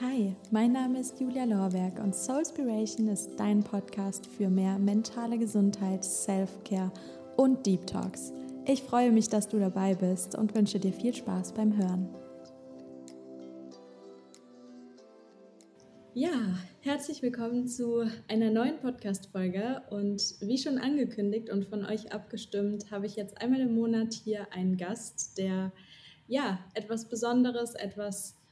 Hi, mein Name ist Julia Lorberg und Soulspiration ist dein Podcast für mehr mentale Gesundheit, Self-Care und Deep Talks. Ich freue mich, dass du dabei bist und wünsche dir viel Spaß beim Hören. Ja, herzlich willkommen zu einer neuen Podcast-Folge. Und wie schon angekündigt und von euch abgestimmt, habe ich jetzt einmal im Monat hier einen Gast, der ja etwas Besonderes, etwas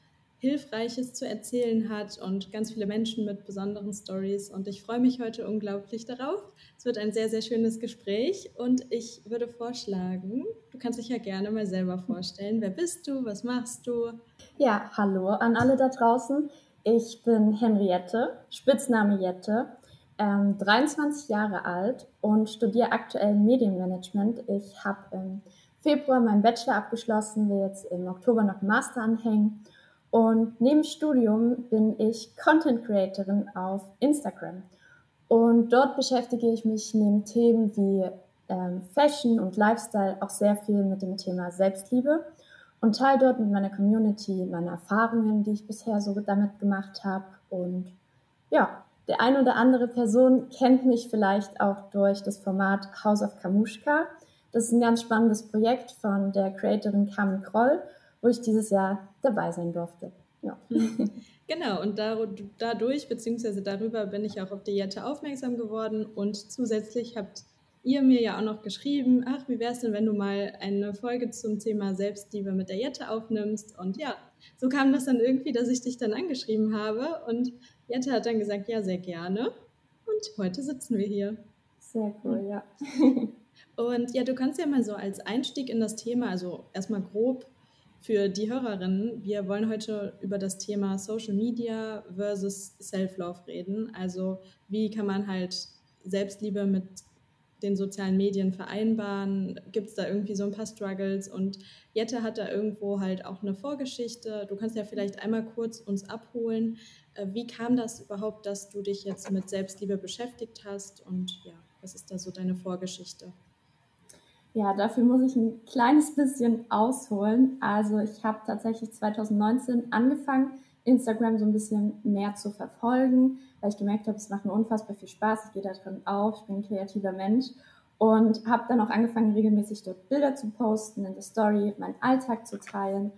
Hilfreiches zu erzählen hat und ganz viele Menschen mit besonderen Stories. Und ich freue mich heute unglaublich darauf. Es wird ein sehr, sehr schönes Gespräch und ich würde vorschlagen, du kannst dich ja gerne mal selber vorstellen. Wer bist du? Was machst du? Ja, hallo an alle da draußen. Ich bin Henriette, Spitzname Jette, ähm, 23 Jahre alt und studiere aktuell Medienmanagement. Ich habe im Februar meinen Bachelor abgeschlossen, will jetzt im Oktober noch einen Master anhängen und neben Studium bin ich Content Creatorin auf Instagram. Und dort beschäftige ich mich neben Themen wie ähm, Fashion und Lifestyle auch sehr viel mit dem Thema Selbstliebe und teile dort mit meiner Community meine Erfahrungen, die ich bisher so damit gemacht habe. Und ja, der eine oder andere Person kennt mich vielleicht auch durch das Format House of Kamushka. Das ist ein ganz spannendes Projekt von der Creatorin Carmen Kroll wo ich dieses Jahr dabei sein durfte. Ja. Genau, und dadurch bzw. darüber bin ich auch auf die Jette aufmerksam geworden und zusätzlich habt ihr mir ja auch noch geschrieben, ach, wie wäre es denn, wenn du mal eine Folge zum Thema Selbstliebe mit der Jette aufnimmst? Und ja, so kam das dann irgendwie, dass ich dich dann angeschrieben habe und Jette hat dann gesagt, ja, sehr gerne. Und heute sitzen wir hier. Sehr cool, ja. Und ja, du kannst ja mal so als Einstieg in das Thema, also erstmal grob für die Hörerinnen, wir wollen heute über das Thema Social Media versus Self-Love reden. Also wie kann man halt Selbstliebe mit den sozialen Medien vereinbaren? Gibt es da irgendwie so ein paar Struggles? Und Jette hat da irgendwo halt auch eine Vorgeschichte. Du kannst ja vielleicht einmal kurz uns abholen. Äh, wie kam das überhaupt, dass du dich jetzt mit Selbstliebe beschäftigt hast? Und ja, was ist da so deine Vorgeschichte? Ja, dafür muss ich ein kleines bisschen ausholen. Also ich habe tatsächlich 2019 angefangen, Instagram so ein bisschen mehr zu verfolgen, weil ich gemerkt habe, es macht mir unfassbar viel Spaß. Ich gehe da drin auf, ich bin ein kreativer Mensch und habe dann auch angefangen, regelmäßig dort Bilder zu posten, in der Story, meinen Alltag zu teilen.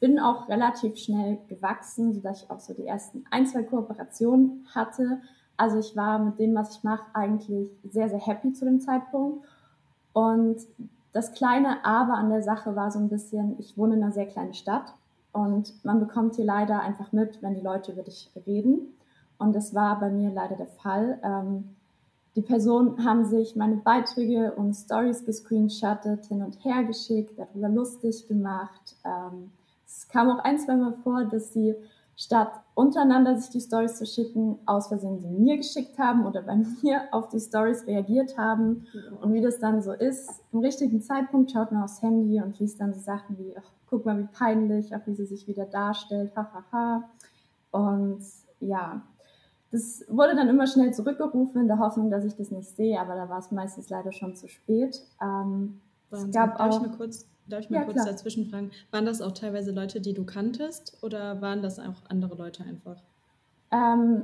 Bin auch relativ schnell gewachsen, sodass ich auch so die ersten ein, zwei Kooperationen hatte. Also ich war mit dem, was ich mache, eigentlich sehr, sehr happy zu dem Zeitpunkt und das kleine Aber an der Sache war so ein bisschen, ich wohne in einer sehr kleinen Stadt und man bekommt hier leider einfach mit, wenn die Leute über dich reden. Und das war bei mir leider der Fall. Ähm, die Personen haben sich meine Beiträge und Stories gescreenshottet, hin und her geschickt, darüber lustig gemacht. Ähm, es kam auch ein, zwei Mal vor, dass sie statt untereinander sich die Stories zu schicken, aus Versehen sie mir geschickt haben oder bei mir auf die Stories reagiert haben. Und wie das dann so ist, im richtigen Zeitpunkt schaut man aufs Handy und liest dann so Sachen wie, ach, guck mal, wie peinlich, auch wie sie sich wieder darstellt, hahaha. Ha, ha. Und ja, das wurde dann immer schnell zurückgerufen in der Hoffnung, dass ich das nicht sehe, aber da war es meistens leider schon zu spät. Ähm, es gab auch, ich kurz Darf ich mal ja, kurz klar. dazwischen fragen? Waren das auch teilweise Leute, die du kanntest oder waren das auch andere Leute einfach? Ähm,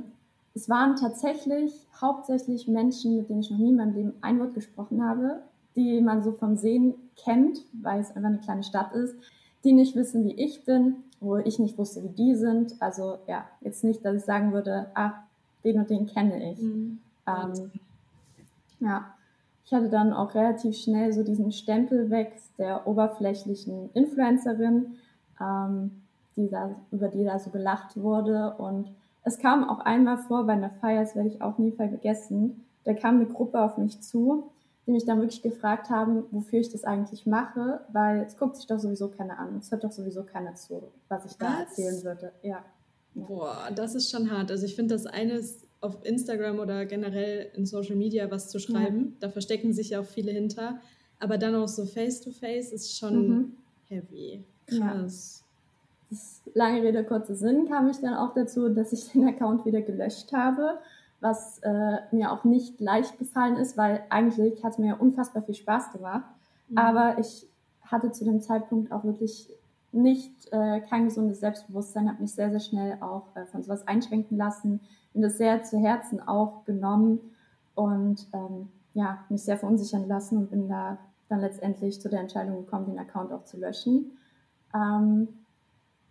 es waren tatsächlich hauptsächlich Menschen, mit denen ich noch nie in meinem Leben ein Wort gesprochen habe, die man so vom Sehen kennt, weil es einfach eine kleine Stadt ist, die nicht wissen, wie ich bin, wo ich nicht wusste, wie die sind. Also ja, jetzt nicht, dass ich sagen würde, ah, den und den kenne ich. Mhm. Ähm, ja, ich hatte dann auch relativ schnell so diesen Stempel weg der oberflächlichen Influencerin, ähm, die da, über die da so gelacht wurde. Und es kam auch einmal vor bei einer Feier, das werde ich auch nie vergessen, da kam eine Gruppe auf mich zu, die mich dann wirklich gefragt haben, wofür ich das eigentlich mache, weil es guckt sich doch sowieso keiner an. Es hört doch sowieso keiner zu, was ich da was? erzählen würde. Ja. Boah, das ist schon hart. Also ich finde das eines auf Instagram oder generell in Social Media was zu schreiben. Ja. Da verstecken sich ja auch viele hinter. Aber dann auch so face-to-face -face ist schon mhm. heavy. Krass. Ja. lange Rede, kurzer Sinn kam ich dann auch dazu, dass ich den Account wieder gelöscht habe, was äh, mir auch nicht leicht gefallen ist, weil eigentlich hat es mir unfassbar viel Spaß gemacht. Mhm. Aber ich hatte zu dem Zeitpunkt auch wirklich nicht äh, kein gesundes Selbstbewusstsein, habe mich sehr, sehr schnell auch äh, von sowas einschränken lassen, bin das sehr zu Herzen auch genommen und ähm, ja, mich sehr verunsichern lassen und bin da dann letztendlich zu der Entscheidung gekommen, den Account auch zu löschen. Ähm,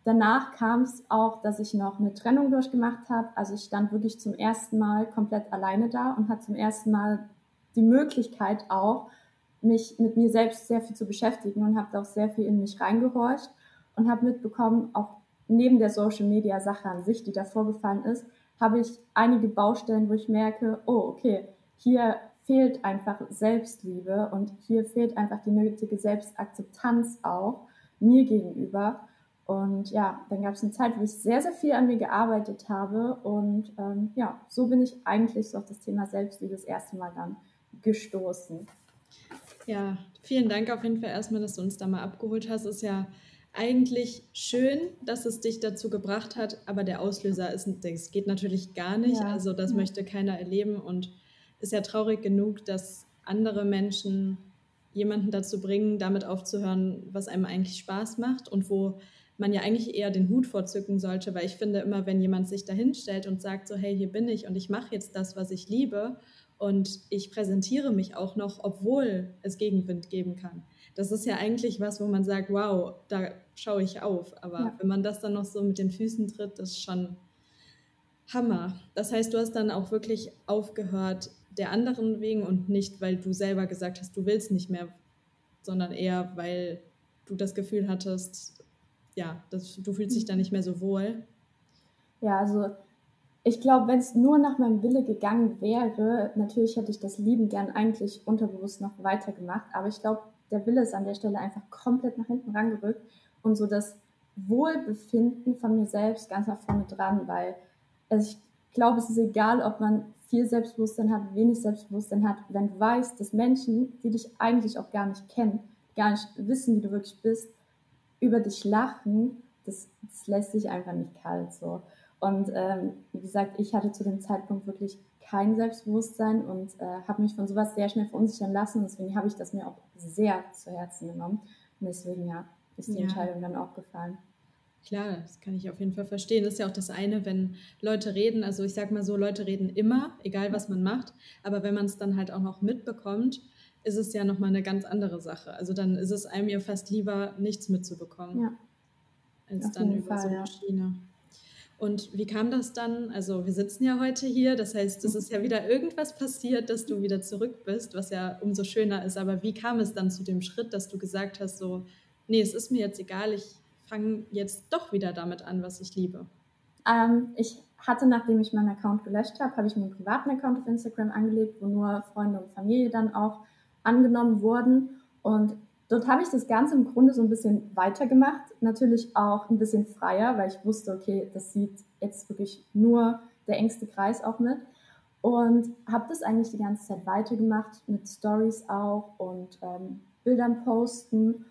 danach kam es auch, dass ich noch eine Trennung durchgemacht habe. Also ich stand wirklich zum ersten Mal komplett alleine da und hatte zum ersten Mal die Möglichkeit auch, mich mit mir selbst sehr viel zu beschäftigen und habe auch sehr viel in mich reingehorcht und habe mitbekommen, auch neben der Social Media Sache an sich, die da vorgefallen ist, habe ich einige Baustellen, wo ich merke, oh, okay, hier fehlt einfach Selbstliebe und hier fehlt einfach die nötige Selbstakzeptanz auch mir gegenüber. Und ja, dann gab es eine Zeit, wo ich sehr, sehr viel an mir gearbeitet habe. Und ähm, ja, so bin ich eigentlich so auf das Thema Selbstliebe das erste Mal dann gestoßen. Ja, vielen Dank auf jeden Fall erstmal, dass du uns da mal abgeholt hast. Es ist ja eigentlich schön, dass es dich dazu gebracht hat, aber der Auslöser ist, das geht natürlich gar nicht. Ja. Also das ja. möchte keiner erleben und ist ja traurig genug, dass andere Menschen jemanden dazu bringen, damit aufzuhören, was einem eigentlich Spaß macht und wo man ja eigentlich eher den Hut vorzücken sollte, weil ich finde immer, wenn jemand sich dahinstellt und sagt so, hey, hier bin ich und ich mache jetzt das, was ich liebe und ich präsentiere mich auch noch, obwohl es Gegenwind geben kann. Das ist ja eigentlich was, wo man sagt, wow, da schaue ich auf. Aber ja. wenn man das dann noch so mit den Füßen tritt, das ist schon Hammer. Das heißt, du hast dann auch wirklich aufgehört, der anderen wegen und nicht, weil du selber gesagt hast, du willst nicht mehr, sondern eher, weil du das Gefühl hattest, ja, das, du fühlst dich da nicht mehr so wohl. Ja, also ich glaube, wenn es nur nach meinem Wille gegangen wäre, natürlich hätte ich das Lieben gern eigentlich unterbewusst noch weitergemacht, aber ich glaube, der Wille ist an der Stelle einfach komplett nach hinten rangerückt und so das Wohlbefinden von mir selbst ganz nach vorne dran, weil also ich glaube, es ist egal, ob man viel Selbstbewusstsein hat, wenig Selbstbewusstsein hat, wenn du weißt, dass Menschen, die dich eigentlich auch gar nicht kennen, gar nicht wissen, wie du wirklich bist, über dich lachen, das, das lässt sich einfach nicht kalt so. Und ähm, wie gesagt, ich hatte zu dem Zeitpunkt wirklich kein Selbstbewusstsein und äh, habe mich von sowas sehr schnell verunsichern lassen. Deswegen habe ich das mir auch sehr zu Herzen genommen. Und deswegen, ja, ist die ja. Entscheidung dann auch gefallen. Klar, das kann ich auf jeden Fall verstehen. Das ist ja auch das eine, wenn Leute reden, also ich sage mal so, Leute reden immer, egal was man macht, aber wenn man es dann halt auch noch mitbekommt, ist es ja nochmal eine ganz andere Sache. Also dann ist es einem ja fast lieber, nichts mitzubekommen, ja. als auf dann über Fall, so eine ja. Schiene. Und wie kam das dann? Also wir sitzen ja heute hier, das heißt, es ist ja wieder irgendwas passiert, dass du wieder zurück bist, was ja umso schöner ist. Aber wie kam es dann zu dem Schritt, dass du gesagt hast, so, nee, es ist mir jetzt egal, ich fange jetzt doch wieder damit an, was ich liebe? Ähm, ich hatte, nachdem ich meinen Account gelöscht habe, habe ich mir einen privaten Account auf Instagram angelegt, wo nur Freunde und Familie dann auch angenommen wurden. Und Dort habe ich das Ganze im Grunde so ein bisschen weitergemacht, natürlich auch ein bisschen freier, weil ich wusste, okay, das sieht jetzt wirklich nur der engste Kreis auch mit. Und habe das eigentlich die ganze Zeit weitergemacht, mit Stories auch und ähm, Bildern posten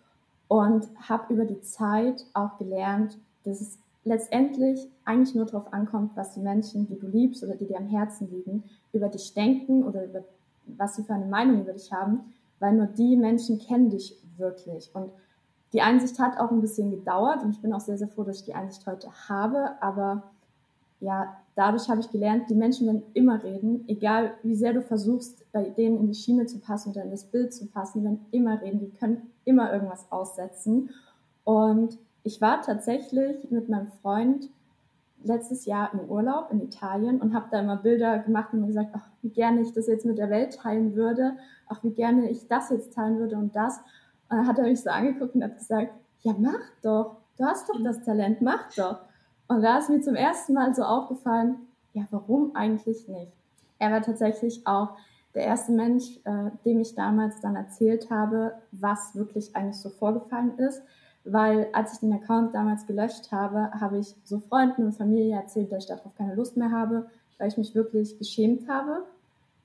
und habe über die Zeit auch gelernt, dass es letztendlich eigentlich nur darauf ankommt, was die Menschen, die du liebst oder die dir am Herzen liegen, über dich denken oder über was sie für eine Meinung über dich haben, weil nur die Menschen kennen dich wirklich. Und die Einsicht hat auch ein bisschen gedauert und ich bin auch sehr, sehr froh, dass ich die Einsicht heute habe. Aber ja, dadurch habe ich gelernt, die Menschen werden immer reden, egal wie sehr du versuchst, bei denen in die Schiene zu passen oder in das Bild zu passen, werden immer reden, die können immer irgendwas aussetzen. Und ich war tatsächlich mit meinem Freund letztes Jahr im Urlaub in Italien und habe da immer Bilder gemacht und mir gesagt, ach, wie gerne ich das jetzt mit der Welt teilen würde, ach, wie gerne ich das jetzt teilen würde und das. Und dann hat er mich so angeguckt und hat gesagt, ja, mach doch, du hast doch das Talent, mach doch. Und da ist mir zum ersten Mal so aufgefallen, ja, warum eigentlich nicht? Er war tatsächlich auch der erste Mensch, äh, dem ich damals dann erzählt habe, was wirklich eigentlich so vorgefallen ist. Weil als ich den Account damals gelöscht habe, habe ich so Freunden und Familie erzählt, dass ich darauf keine Lust mehr habe, weil ich mich wirklich geschämt habe,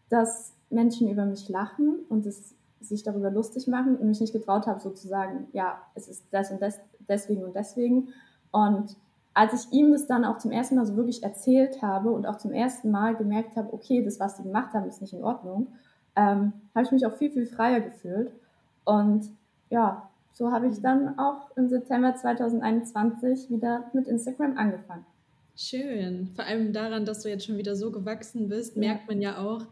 dass Menschen über mich lachen und es sich darüber lustig machen und mich nicht getraut habe, sozusagen, ja, es ist das und das, deswegen und deswegen. Und als ich ihm das dann auch zum ersten Mal so wirklich erzählt habe und auch zum ersten Mal gemerkt habe, okay, das, was sie gemacht haben, ist nicht in Ordnung, ähm, habe ich mich auch viel, viel freier gefühlt. Und ja, so habe ich dann auch im September 2021 wieder mit Instagram angefangen. Schön. Vor allem daran, dass du jetzt schon wieder so gewachsen bist, ja. merkt man ja auch,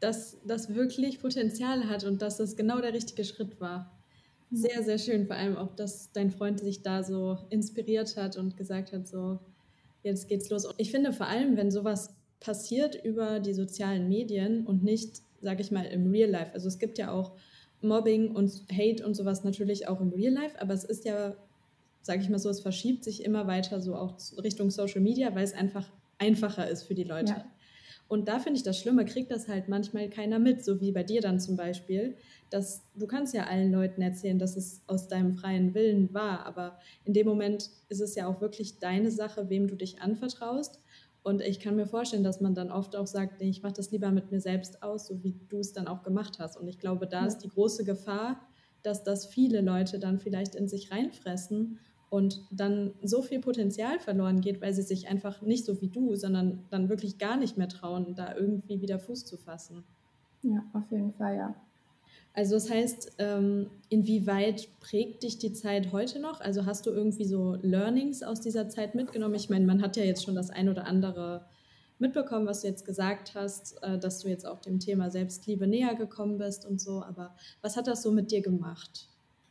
dass das wirklich Potenzial hat und dass das genau der richtige Schritt war. Sehr, sehr schön. Vor allem auch, dass dein Freund sich da so inspiriert hat und gesagt hat, so, jetzt geht's los. Ich finde vor allem, wenn sowas passiert über die sozialen Medien und nicht, sage ich mal, im Real Life. Also es gibt ja auch Mobbing und Hate und sowas natürlich auch im Real Life, aber es ist ja sage ich mal so, es verschiebt sich immer weiter so auch Richtung Social Media, weil es einfach einfacher ist für die Leute. Ja. Und da finde ich das Schlimme, kriegt das halt manchmal keiner mit, so wie bei dir dann zum Beispiel, dass du kannst ja allen Leuten erzählen, dass es aus deinem freien Willen war, aber in dem Moment ist es ja auch wirklich deine Sache, wem du dich anvertraust. Und ich kann mir vorstellen, dass man dann oft auch sagt, ich mache das lieber mit mir selbst aus, so wie du es dann auch gemacht hast. Und ich glaube, da ist die große Gefahr, dass das viele Leute dann vielleicht in sich reinfressen und dann so viel Potenzial verloren geht, weil sie sich einfach nicht so wie du, sondern dann wirklich gar nicht mehr trauen, da irgendwie wieder Fuß zu fassen. Ja, auf jeden Fall, ja. Also das heißt, ähm, inwieweit prägt dich die Zeit heute noch? Also hast du irgendwie so Learnings aus dieser Zeit mitgenommen? Ich meine, man hat ja jetzt schon das ein oder andere mitbekommen, was du jetzt gesagt hast, äh, dass du jetzt auch dem Thema Selbstliebe näher gekommen bist und so. Aber was hat das so mit dir gemacht?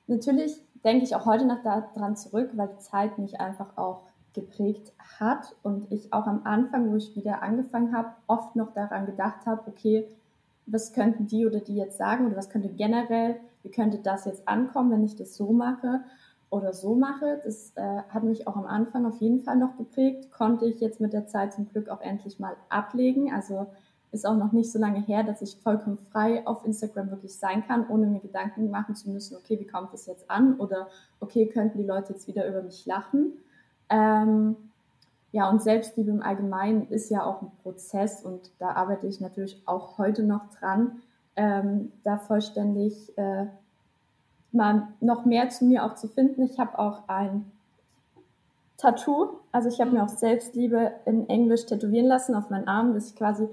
Natürlich denke ich auch heute noch daran zurück, weil die Zeit mich einfach auch geprägt hat und ich auch am Anfang, wo ich wieder angefangen habe, oft noch daran gedacht habe, okay, was könnten die oder die jetzt sagen oder was könnte generell, wie könnte das jetzt ankommen, wenn ich das so mache oder so mache. Das äh, hat mich auch am Anfang auf jeden Fall noch geprägt, konnte ich jetzt mit der Zeit zum Glück auch endlich mal ablegen. Also ist auch noch nicht so lange her, dass ich vollkommen frei auf Instagram wirklich sein kann, ohne mir Gedanken machen zu müssen, okay, wie kommt das jetzt an? Oder okay, könnten die Leute jetzt wieder über mich lachen? Ähm, ja, und Selbstliebe im Allgemeinen ist ja auch ein Prozess und da arbeite ich natürlich auch heute noch dran, ähm, da vollständig äh, mal noch mehr zu mir auch zu finden. Ich habe auch ein Tattoo, also ich habe mir auch Selbstliebe in Englisch tätowieren lassen auf meinen Arm, dass ich quasi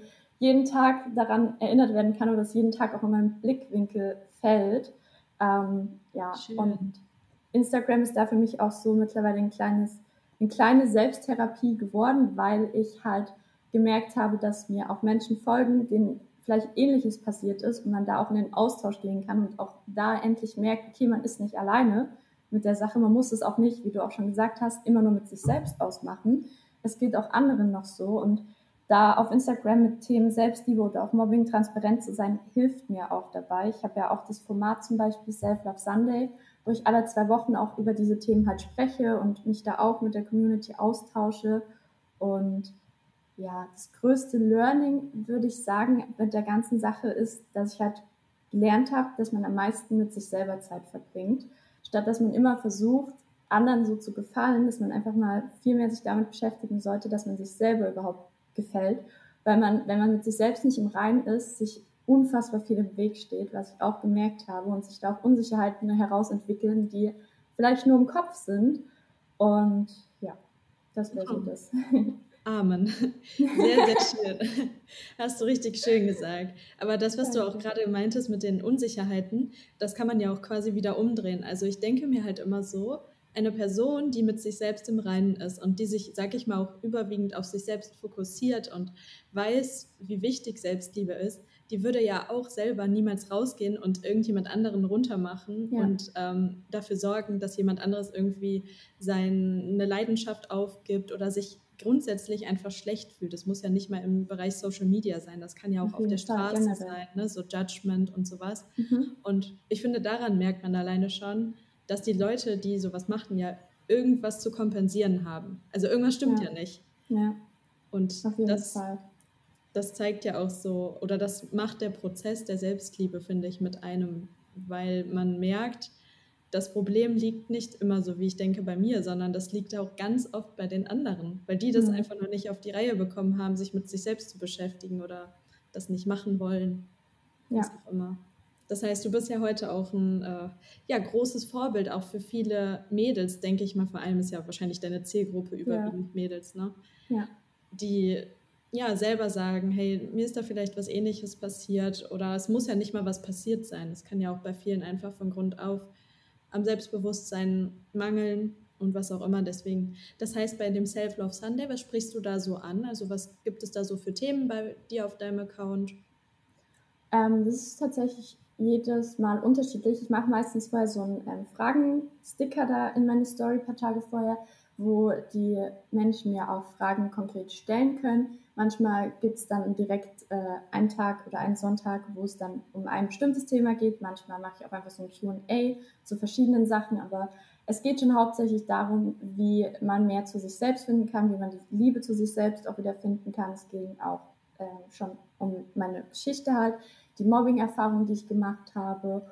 jeden Tag daran erinnert werden kann oder dass jeden Tag auch in meinem Blickwinkel fällt. Ähm, ja, Schön. und Instagram ist da für mich auch so mittlerweile ein kleines, eine kleine Selbsttherapie geworden, weil ich halt gemerkt habe, dass mir auch Menschen folgen, denen vielleicht Ähnliches passiert ist und man da auch in den Austausch gehen kann und auch da endlich merkt, okay, man ist nicht alleine mit der Sache. Man muss es auch nicht, wie du auch schon gesagt hast, immer nur mit sich selbst ausmachen. Es geht auch anderen noch so und da auf Instagram mit Themen Selbstliebe oder auch Mobbing transparent zu sein, hilft mir auch dabei. Ich habe ja auch das Format zum Beispiel Self Love Sunday, wo ich alle zwei Wochen auch über diese Themen halt spreche und mich da auch mit der Community austausche. Und ja, das größte Learning, würde ich sagen, mit der ganzen Sache ist, dass ich halt gelernt habe, dass man am meisten mit sich selber Zeit verbringt, statt dass man immer versucht, anderen so zu gefallen, dass man einfach mal viel mehr sich damit beschäftigen sollte, dass man sich selber überhaupt gefällt, weil man, wenn man mit sich selbst nicht im Reinen ist, sich unfassbar viel im Weg steht, was ich auch gemerkt habe und sich da auch Unsicherheiten herausentwickeln, die vielleicht nur im Kopf sind. Und ja, das wäre so das. Amen. Sehr, sehr schön. Hast du richtig schön gesagt. Aber das, was du auch gerade meintest mit den Unsicherheiten, das kann man ja auch quasi wieder umdrehen. Also ich denke mir halt immer so, eine Person, die mit sich selbst im Reinen ist und die sich, sag ich mal, auch überwiegend auf sich selbst fokussiert und weiß, wie wichtig Selbstliebe ist, die würde ja auch selber niemals rausgehen und irgendjemand anderen runtermachen ja. und ähm, dafür sorgen, dass jemand anderes irgendwie seine Leidenschaft aufgibt oder sich grundsätzlich einfach schlecht fühlt. Das muss ja nicht mal im Bereich Social Media sein, das kann ja auch auf, auf der Straße sein, ne? so Judgment und sowas. Mhm. Und ich finde, daran merkt man alleine schon, dass die Leute, die sowas machen, ja irgendwas zu kompensieren haben. Also irgendwas stimmt ja, ja nicht. Ja. Und das, Fall. das zeigt ja auch so, oder das macht der Prozess der Selbstliebe, finde ich, mit einem, weil man merkt, das Problem liegt nicht immer so, wie ich denke, bei mir, sondern das liegt auch ganz oft bei den anderen, weil die das mhm. einfach noch nicht auf die Reihe bekommen haben, sich mit sich selbst zu beschäftigen oder das nicht machen wollen. Ja. Was auch immer. Das heißt, du bist ja heute auch ein äh, ja, großes Vorbild auch für viele Mädels, denke ich mal. Vor allem ist ja wahrscheinlich deine Zielgruppe überwiegend ja. Mädels, ne? Ja. Die ja selber sagen, hey, mir ist da vielleicht was ähnliches passiert oder es muss ja nicht mal was passiert sein. Es kann ja auch bei vielen einfach von Grund auf am Selbstbewusstsein mangeln und was auch immer. Deswegen, das heißt, bei dem Self-Love Sunday, was sprichst du da so an? Also was gibt es da so für Themen bei dir auf deinem Account? Ähm, das ist tatsächlich jedes Mal unterschiedlich. Ich mache meistens vorher so einen ähm, Fragen-Sticker da in meine Story ein paar Tage vorher, wo die Menschen mir auch Fragen konkret stellen können. Manchmal gibt es dann direkt äh, einen Tag oder einen Sonntag, wo es dann um ein bestimmtes Thema geht. Manchmal mache ich auch einfach so ein QA zu verschiedenen Sachen, aber es geht schon hauptsächlich darum, wie man mehr zu sich selbst finden kann, wie man die Liebe zu sich selbst auch wieder finden kann. Es ging auch äh, schon um meine Geschichte halt, die Mobbing-Erfahrung, die ich gemacht habe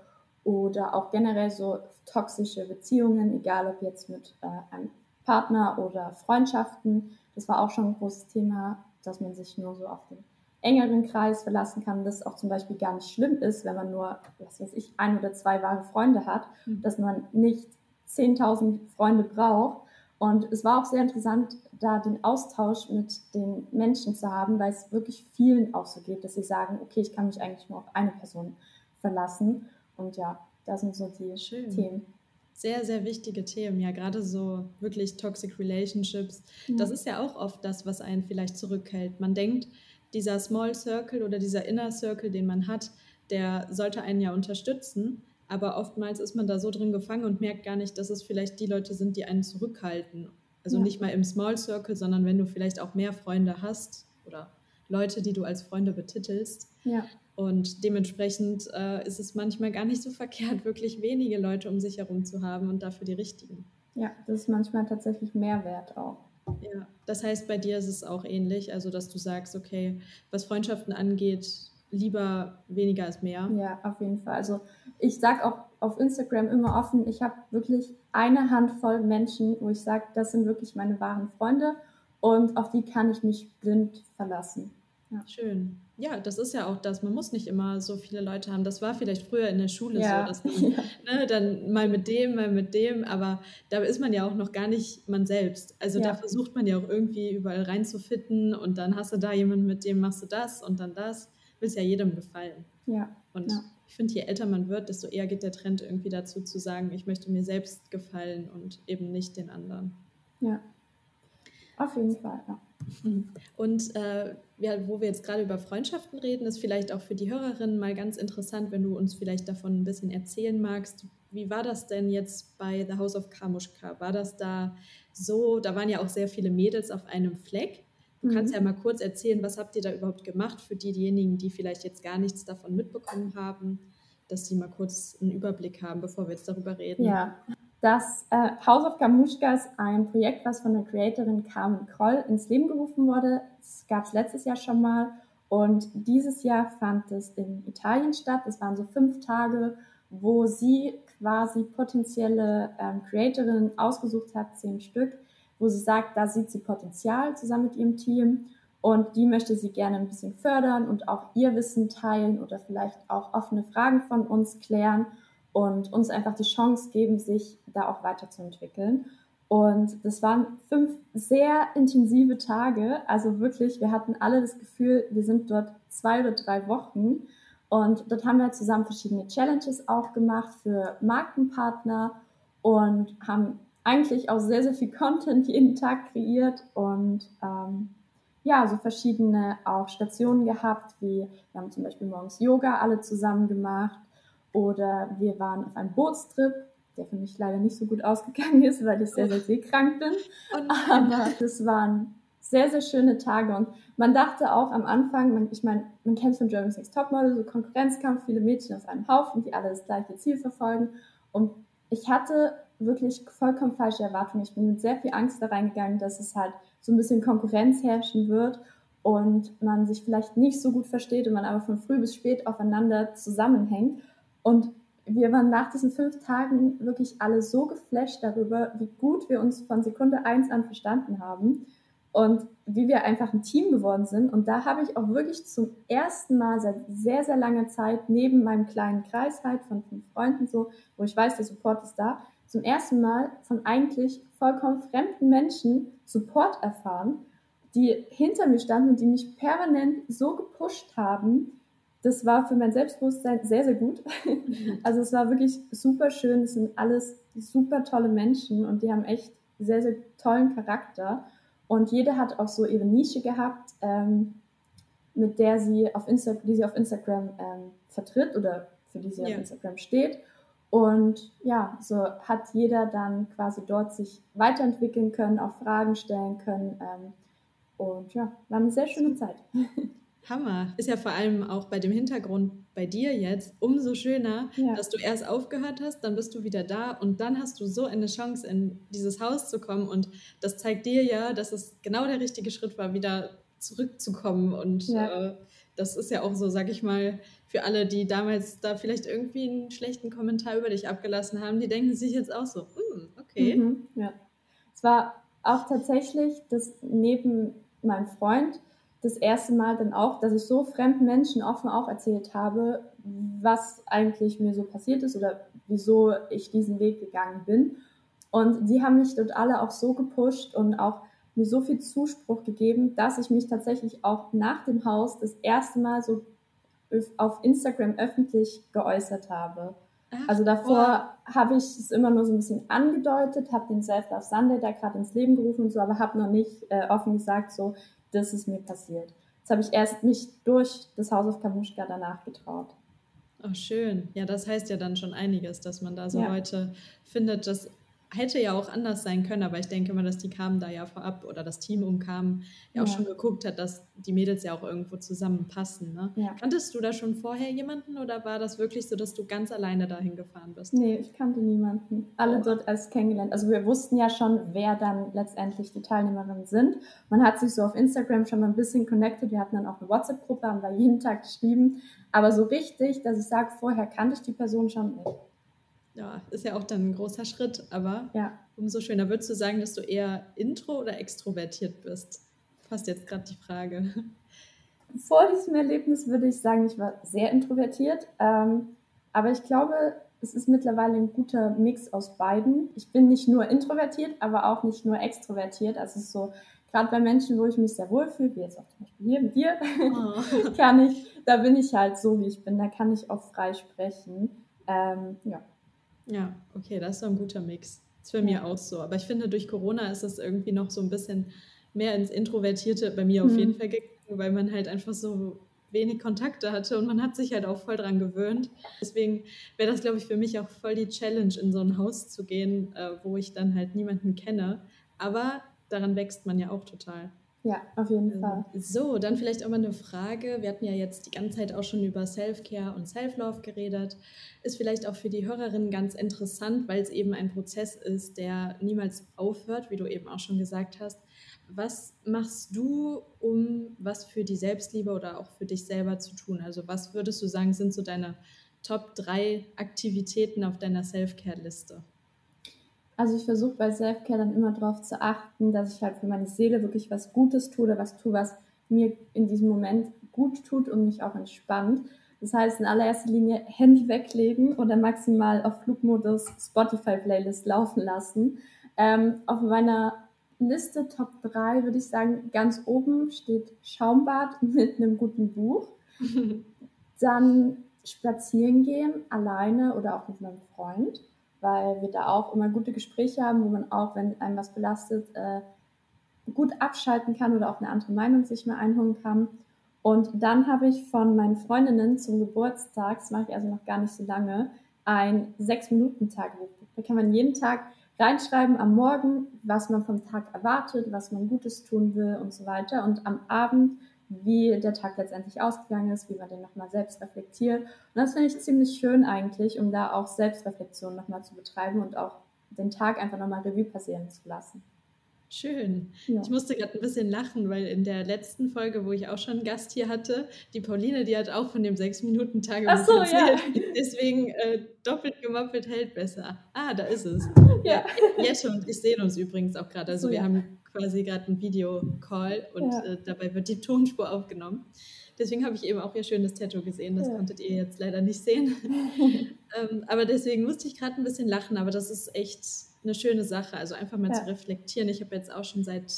oder auch generell so toxische Beziehungen, egal ob jetzt mit äh, einem Partner oder Freundschaften. Das war auch schon ein großes Thema, dass man sich nur so auf den engeren Kreis verlassen kann, dass auch zum Beispiel gar nicht schlimm ist, wenn man nur, was weiß ich, ein oder zwei wahre Freunde hat, mhm. dass man nicht 10.000 Freunde braucht. Und es war auch sehr interessant, da den Austausch mit den Menschen zu haben, weil es wirklich vielen auch so geht, dass sie sagen, okay, ich kann mich eigentlich nur auf eine Person verlassen. Und ja, das sind so die Schön. Themen. Sehr, sehr wichtige Themen, ja, gerade so wirklich Toxic Relationships. Ja. Das ist ja auch oft das, was einen vielleicht zurückhält. Man denkt, dieser Small Circle oder dieser Inner Circle, den man hat, der sollte einen ja unterstützen. Aber oftmals ist man da so drin gefangen und merkt gar nicht, dass es vielleicht die Leute sind, die einen zurückhalten. Also ja. nicht mal im Small Circle, sondern wenn du vielleicht auch mehr Freunde hast oder Leute, die du als Freunde betitelst. Ja. Und dementsprechend äh, ist es manchmal gar nicht so verkehrt, wirklich wenige Leute um sich herum zu haben und dafür die richtigen. Ja, das ist manchmal tatsächlich Mehrwert auch. Ja, das heißt, bei dir ist es auch ähnlich, also dass du sagst, okay, was Freundschaften angeht, lieber weniger als mehr. Ja, auf jeden Fall. Also ich sage auch auf Instagram immer offen, ich habe wirklich eine Handvoll Menschen, wo ich sage, das sind wirklich meine wahren Freunde und auf die kann ich mich blind verlassen. Ja. Schön. Ja, das ist ja auch das. Man muss nicht immer so viele Leute haben. Das war vielleicht früher in der Schule ja. so, dass man ja. ne, dann mal mit dem, mal mit dem, aber da ist man ja auch noch gar nicht man selbst. Also da versucht man ja auch irgendwie überall reinzufitten und dann hast du da jemanden, mit dem machst du das und dann das willst ja jedem gefallen. Ja. Und ja. ich finde, je älter man wird, desto eher geht der Trend irgendwie dazu zu sagen, ich möchte mir selbst gefallen und eben nicht den anderen. Ja. Auf jeden Fall, ja. Und äh, ja, wo wir jetzt gerade über Freundschaften reden, ist vielleicht auch für die Hörerinnen mal ganz interessant, wenn du uns vielleicht davon ein bisschen erzählen magst. Wie war das denn jetzt bei The House of Kamushka? War das da so, da waren ja auch sehr viele Mädels auf einem Fleck. Du mhm. kannst ja mal kurz erzählen, was habt ihr da überhaupt gemacht für diejenigen, die vielleicht jetzt gar nichts davon mitbekommen haben, dass sie mal kurz einen Überblick haben, bevor wir jetzt darüber reden. Ja, das äh, House of Kamushka ist ein Projekt, was von der Creatorin Carmen Kroll ins Leben gerufen wurde. Das gab es letztes Jahr schon mal und dieses Jahr fand es in Italien statt. Es waren so fünf Tage, wo sie quasi potenzielle ähm, Creatorinnen ausgesucht hat, zehn Stück, wo sie sagt, da sieht sie Potenzial zusammen mit ihrem Team und die möchte sie gerne ein bisschen fördern und auch ihr Wissen teilen oder vielleicht auch offene Fragen von uns klären und uns einfach die Chance geben, sich da auch weiterzuentwickeln. Und das waren fünf sehr intensive Tage. Also wirklich, wir hatten alle das Gefühl, wir sind dort zwei oder drei Wochen. Und dort haben wir zusammen verschiedene Challenges auch gemacht für Markenpartner und haben eigentlich auch sehr, sehr viel Content jeden Tag kreiert und ähm, ja, so verschiedene auch Stationen gehabt, wie wir haben zum Beispiel morgens Yoga alle zusammen gemacht oder wir waren auf einem Bootstrip, der für mich leider nicht so gut ausgegangen ist, weil ich sehr, sehr seekrank bin. Aber das waren sehr, sehr schöne Tage und man dachte auch am Anfang, man, ich meine, man kennt von Germany's Next Topmodel, so Konkurrenzkampf, viele Mädchen auf einem Haufen, die alle das gleiche Ziel verfolgen und ich hatte wirklich vollkommen falsche Erwartungen. Ich bin mit sehr viel Angst da reingegangen, dass es halt so ein bisschen Konkurrenz herrschen wird und man sich vielleicht nicht so gut versteht und man aber von früh bis spät aufeinander zusammenhängt. Und wir waren nach diesen fünf Tagen wirklich alle so geflasht darüber, wie gut wir uns von Sekunde eins an verstanden haben und wie wir einfach ein Team geworden sind. Und da habe ich auch wirklich zum ersten Mal seit sehr, sehr langer Zeit neben meinem kleinen Kreis halt von fünf Freunden so, wo ich weiß, der Support ist da, zum ersten Mal von eigentlich vollkommen fremden Menschen Support erfahren, die hinter mir standen und die mich permanent so gepusht haben, das war für mein Selbstbewusstsein sehr, sehr gut. Also es war wirklich super schön. Es sind alles super tolle Menschen und die haben echt sehr, sehr tollen Charakter. Und jede hat auch so ihre Nische gehabt, ähm, mit der sie auf Insta die sie auf Instagram ähm, vertritt oder für die sie ja. auf Instagram steht. Und ja, so hat jeder dann quasi dort sich weiterentwickeln können, auch Fragen stellen können. Ähm, und ja, war eine sehr schöne Zeit. Hammer. Ist ja vor allem auch bei dem Hintergrund bei dir jetzt umso schöner, ja. dass du erst aufgehört hast, dann bist du wieder da und dann hast du so eine Chance, in dieses Haus zu kommen. Und das zeigt dir ja, dass es genau der richtige Schritt war, wieder zurückzukommen. Und ja. äh, das ist ja auch so, sag ich mal, für alle, die damals da vielleicht irgendwie einen schlechten Kommentar über dich abgelassen haben, die denken sich jetzt auch so, hm, okay. Mhm, ja. Es war auch tatsächlich, dass neben meinem Freund das erste Mal dann auch, dass ich so fremden Menschen offen auch erzählt habe, was eigentlich mir so passiert ist oder wieso ich diesen Weg gegangen bin. Und die haben mich dort alle auch so gepusht und auch mir so viel Zuspruch gegeben, dass ich mich tatsächlich auch nach dem Haus das erste Mal so auf Instagram öffentlich geäußert habe. Ach, also davor habe ich es immer nur so ein bisschen angedeutet, habe den Self-Love Sunday da gerade ins Leben gerufen und so, aber habe noch nicht äh, offen gesagt, so, das ist mir passiert. Das habe ich erst mich durch das Haus of Kamushka danach getraut. Oh, schön. Ja, das heißt ja dann schon einiges, dass man da so ja. Leute findet, dass hätte ja auch anders sein können, aber ich denke mal, dass die kamen da ja vorab oder das Team umkam, ja auch ja. schon geguckt hat, dass die Mädels ja auch irgendwo zusammenpassen. Ne? Ja. Kanntest du da schon vorher jemanden oder war das wirklich so, dass du ganz alleine dahin gefahren bist? Nee, ich kannte niemanden. Alle oh. dort als kennengelernt. Also wir wussten ja schon, wer dann letztendlich die Teilnehmerinnen sind. Man hat sich so auf Instagram schon mal ein bisschen connected. Wir hatten dann auch eine WhatsApp-Gruppe, haben da jeden Tag geschrieben. Aber so richtig, dass ich sage, vorher kannte ich die Person schon nicht ja, ist ja auch dann ein großer Schritt, aber ja. umso schöner. Würdest du sagen, dass du eher intro oder extrovertiert bist? Fast jetzt gerade die Frage. Vor diesem Erlebnis würde ich sagen, ich war sehr introvertiert. Ähm, aber ich glaube, es ist mittlerweile ein guter Mix aus beiden. Ich bin nicht nur introvertiert, aber auch nicht nur extrovertiert. Also es ist so, gerade bei Menschen, wo ich mich sehr wohl fühle, wie jetzt auch zum Beispiel hier mit dir, oh. kann ich, da bin ich halt so, wie ich bin. Da kann ich auch frei sprechen. Ähm, ja. Ja, okay, das ist so ein guter Mix. Das ist für ja. mich auch so. Aber ich finde, durch Corona ist es irgendwie noch so ein bisschen mehr ins Introvertierte bei mir auf mhm. jeden Fall gegangen, weil man halt einfach so wenig Kontakte hatte und man hat sich halt auch voll dran gewöhnt. Deswegen wäre das, glaube ich, für mich auch voll die Challenge, in so ein Haus zu gehen, äh, wo ich dann halt niemanden kenne. Aber daran wächst man ja auch total. Ja, auf jeden ähm, Fall. So, dann vielleicht auch mal eine Frage. Wir hatten ja jetzt die ganze Zeit auch schon über Self-Care und Self-Love geredet. Ist vielleicht auch für die Hörerinnen ganz interessant, weil es eben ein Prozess ist, der niemals aufhört, wie du eben auch schon gesagt hast. Was machst du, um was für die Selbstliebe oder auch für dich selber zu tun? Also was würdest du sagen, sind so deine Top 3 Aktivitäten auf deiner Self-Care-Liste? Also ich versuche bei Selfcare dann immer darauf zu achten, dass ich halt für meine Seele wirklich was Gutes tue oder was tue, was mir in diesem Moment gut tut und mich auch entspannt. Das heißt, in allererster Linie Handy weglegen oder maximal auf Flugmodus Spotify-Playlist laufen lassen. Ähm, auf meiner Liste Top 3 würde ich sagen, ganz oben steht Schaumbad mit einem guten Buch. Dann spazieren gehen, alleine oder auch mit meinem Freund weil wir da auch immer gute Gespräche haben, wo man auch, wenn einem was belastet, äh, gut abschalten kann oder auch eine andere Meinung sich mal einholen kann. Und dann habe ich von meinen Freundinnen zum Geburtstag, das mache ich also noch gar nicht so lange, ein Sechs-Minuten-Tagebuch. Da kann man jeden Tag reinschreiben am Morgen, was man vom Tag erwartet, was man Gutes tun will und so weiter. Und am Abend wie der Tag letztendlich ausgegangen ist, wie man den nochmal selbst reflektiert. Und das finde ich ziemlich schön eigentlich, um da auch Selbstreflexion nochmal zu betreiben und auch den Tag einfach nochmal Revue passieren zu lassen. Schön. Ja. Ich musste gerade ein bisschen lachen, weil in der letzten Folge, wo ich auch schon einen Gast hier hatte, die Pauline, die hat auch von dem sechs minuten tag so, erzählt. Ja. Deswegen äh, doppelt gemoppelt hält besser. Ah, da ist es. Ja. Jette und ich sehen uns übrigens auch gerade. Also so, wir ja. haben quasi gerade einen Videocall und ja. äh, dabei wird die Tonspur aufgenommen. Deswegen habe ich eben auch ihr schönes Tattoo gesehen. Das ja. konntet ihr jetzt leider nicht sehen. ähm, aber deswegen musste ich gerade ein bisschen lachen. Aber das ist echt eine schöne Sache. Also einfach mal ja. zu reflektieren. Ich habe jetzt auch schon seit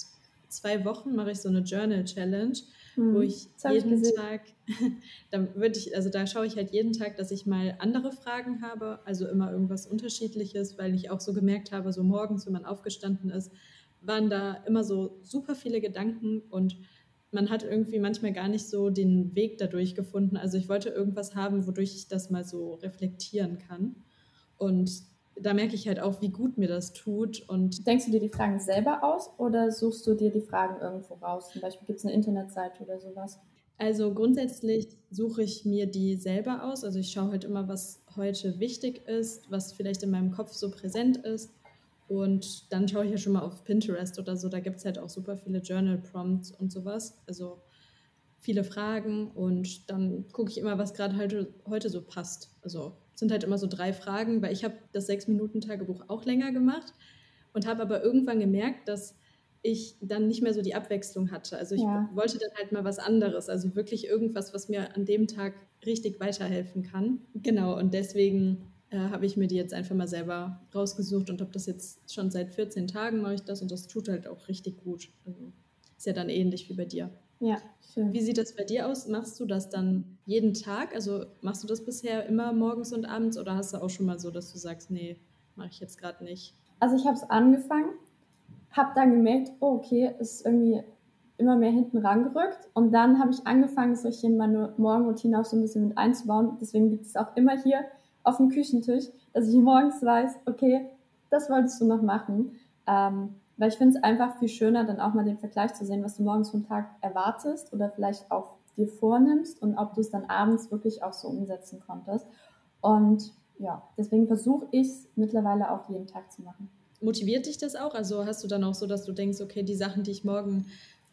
zwei Wochen mache ich so eine Journal Challenge, mhm, wo ich jeden ich Tag, da würde ich, also da schaue ich halt jeden Tag, dass ich mal andere Fragen habe, also immer irgendwas Unterschiedliches, weil ich auch so gemerkt habe, so morgens, wenn man aufgestanden ist, waren da immer so super viele Gedanken und man hat irgendwie manchmal gar nicht so den Weg dadurch gefunden. Also ich wollte irgendwas haben, wodurch ich das mal so reflektieren kann. Und da merke ich halt auch, wie gut mir das tut. Und Denkst du dir die Fragen selber aus oder suchst du dir die Fragen irgendwo raus? Zum Beispiel gibt es eine Internetseite oder sowas? Also grundsätzlich suche ich mir die selber aus. Also ich schaue halt immer, was heute wichtig ist, was vielleicht in meinem Kopf so präsent ist. Und dann schaue ich ja schon mal auf Pinterest oder so. Da gibt es halt auch super viele Journal Prompts und sowas. Also viele Fragen und dann gucke ich immer, was gerade halt heute so passt. Also sind halt immer so drei Fragen, weil ich habe das Sechs-Minuten-Tagebuch auch länger gemacht und habe aber irgendwann gemerkt, dass ich dann nicht mehr so die Abwechslung hatte. Also ich ja. wollte dann halt mal was anderes, also wirklich irgendwas, was mir an dem Tag richtig weiterhelfen kann. Genau, und deswegen äh, habe ich mir die jetzt einfach mal selber rausgesucht und habe das jetzt schon seit 14 Tagen mache ich das und das tut halt auch richtig gut. Also ist ja dann ähnlich wie bei dir. Ja, schön. Wie sieht das bei dir aus? Machst du das dann jeden Tag? Also machst du das bisher immer morgens und abends oder hast du auch schon mal so, dass du sagst, nee, mache ich jetzt gerade nicht? Also ich habe es angefangen, habe dann gemerkt, oh, okay, es ist irgendwie immer mehr hinten rangerückt und dann habe ich angefangen, solche in meine Morgenroutine auch so ein bisschen mit einzubauen. Deswegen liegt es auch immer hier auf dem Küchentisch, dass ich morgens weiß, okay, das wolltest du noch machen. Ähm, weil ich finde es einfach viel schöner, dann auch mal den Vergleich zu sehen, was du morgens vom Tag erwartest oder vielleicht auch dir vornimmst und ob du es dann abends wirklich auch so umsetzen konntest. Und ja, deswegen versuche ich es mittlerweile auch jeden Tag zu machen. Motiviert dich das auch? Also hast du dann auch so, dass du denkst, okay, die Sachen, die ich morgen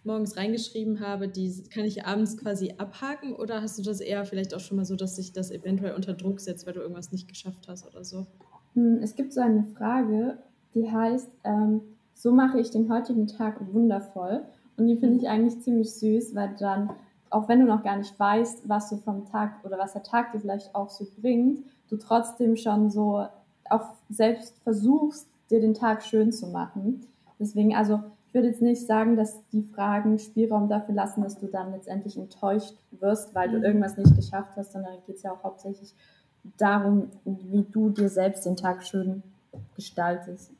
morgens reingeschrieben habe, die kann ich abends quasi abhaken oder hast du das eher vielleicht auch schon mal so, dass sich das eventuell unter Druck setzt, weil du irgendwas nicht geschafft hast oder so? Hm, es gibt so eine Frage, die heißt, ähm, so mache ich den heutigen Tag wundervoll. Und die finde ich eigentlich ziemlich süß, weil dann, auch wenn du noch gar nicht weißt, was du vom Tag oder was der Tag dir vielleicht auch so bringt, du trotzdem schon so auch selbst versuchst, dir den Tag schön zu machen. Deswegen, also ich würde jetzt nicht sagen, dass die Fragen Spielraum dafür lassen, dass du dann letztendlich enttäuscht wirst, weil du mhm. irgendwas nicht geschafft hast, sondern geht es ja auch hauptsächlich darum, wie du dir selbst den Tag schön gestaltest.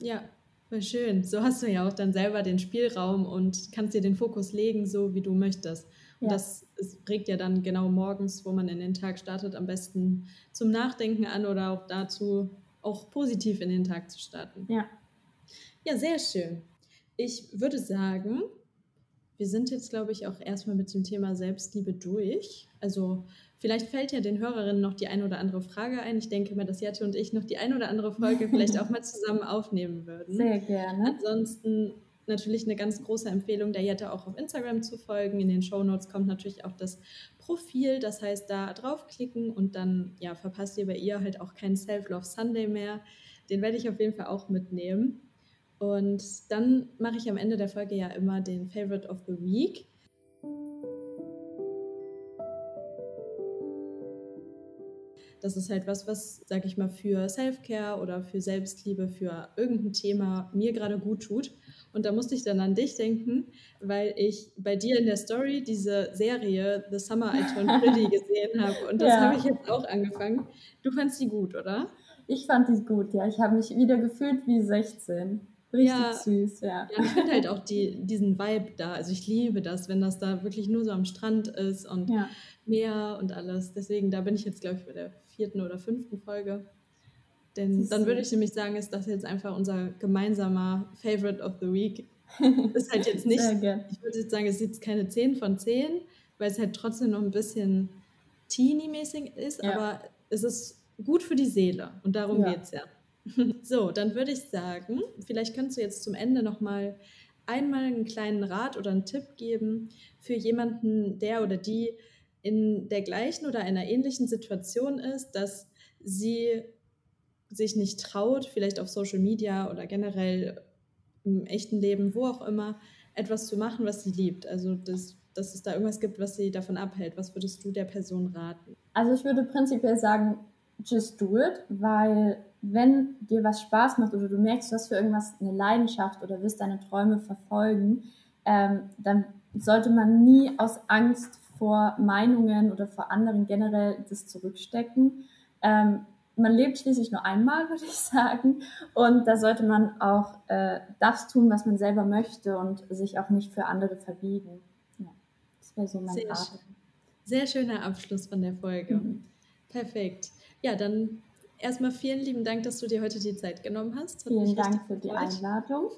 Ja, Voll schön. So hast du ja auch dann selber den Spielraum und kannst dir den Fokus legen, so wie du möchtest. Und ja. das regt ja dann genau morgens, wo man in den Tag startet, am besten zum Nachdenken an oder auch dazu, auch positiv in den Tag zu starten. Ja. Ja, sehr schön. Ich würde sagen, wir sind jetzt, glaube ich, auch erstmal mit dem Thema Selbstliebe durch. Also Vielleicht fällt ja den Hörerinnen noch die eine oder andere Frage ein. Ich denke mal, dass Jette und ich noch die eine oder andere Folge vielleicht auch mal zusammen aufnehmen würden. Sehr gerne. Ansonsten natürlich eine ganz große Empfehlung, der Jette auch auf Instagram zu folgen. In den Show Notes kommt natürlich auch das Profil. Das heißt, da draufklicken und dann ja, verpasst ihr bei ihr halt auch keinen Self-Love Sunday mehr. Den werde ich auf jeden Fall auch mitnehmen. Und dann mache ich am Ende der Folge ja immer den Favorite of the Week. Das ist halt was, was, sag ich mal, für Self-Care oder für Selbstliebe, für irgendein Thema mir gerade gut tut. Und da musste ich dann an dich denken, weil ich bei dir in der Story diese Serie The Summer I Turned Pretty gesehen habe. Und das ja. habe ich jetzt auch angefangen. Du fandst die gut, oder? Ich fand die gut, ja. Ich habe mich wieder gefühlt wie 16. Richtig ja, süß, ja. Ja, ich finde halt auch die, diesen Vibe da. Also ich liebe das, wenn das da wirklich nur so am Strand ist und ja. Meer und alles. Deswegen, da bin ich jetzt, glaube ich, bei der vierten oder fünften Folge. Denn dann würde ich nämlich sagen, ist das jetzt einfach unser gemeinsamer Favorite of the Week. ist halt jetzt nicht, ich würde jetzt sagen, es ist jetzt keine 10 von 10, weil es halt trotzdem noch ein bisschen teeny-mäßig ist, ja. aber es ist gut für die Seele und darum ja. geht es ja. So, dann würde ich sagen, vielleicht kannst du jetzt zum Ende nochmal einmal einen kleinen Rat oder einen Tipp geben für jemanden, der oder die in der gleichen oder einer ähnlichen Situation ist, dass sie sich nicht traut, vielleicht auf Social Media oder generell im echten Leben, wo auch immer, etwas zu machen, was sie liebt. Also dass, dass es da irgendwas gibt, was sie davon abhält. Was würdest du der Person raten? Also ich würde prinzipiell sagen, just do it, weil wenn dir was Spaß macht oder du merkst, du hast für irgendwas eine Leidenschaft oder wirst deine Träume verfolgen, ähm, dann sollte man nie aus Angst vor Meinungen oder vor anderen generell das zurückstecken. Ähm, man lebt schließlich nur einmal, würde ich sagen. Und da sollte man auch äh, das tun, was man selber möchte und sich auch nicht für andere verbiegen. Ja, das wäre so mein Sehr. Schön. Sehr schöner Abschluss von der Folge. Mhm. Perfekt. Ja, dann erstmal vielen lieben Dank, dass du dir heute die Zeit genommen hast. Hat vielen Dank für die Einladung.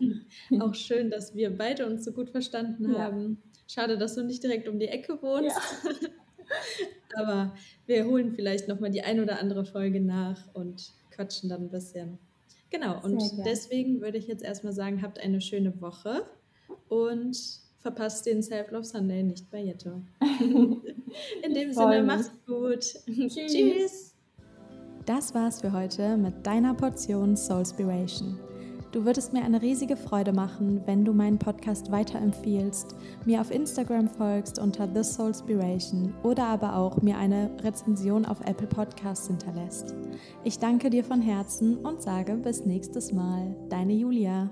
Auch schön, dass wir beide uns so gut verstanden ja. haben. Schade, dass du nicht direkt um die Ecke wohnst. Ja. Aber wir holen vielleicht nochmal die ein oder andere Folge nach und quatschen dann ein bisschen. Genau, und deswegen würde ich jetzt erstmal sagen, habt eine schöne Woche und verpasst den Self-Love Sunday nicht bei Jette. In dem Sinne, macht's gut. Tschüss. Tschüss. Das war's für heute mit deiner Portion Soulspiration. Du würdest mir eine riesige Freude machen, wenn du meinen Podcast weiterempfiehlst, mir auf Instagram folgst unter The Soulspiration oder aber auch mir eine Rezension auf Apple Podcasts hinterlässt. Ich danke dir von Herzen und sage bis nächstes Mal. Deine Julia.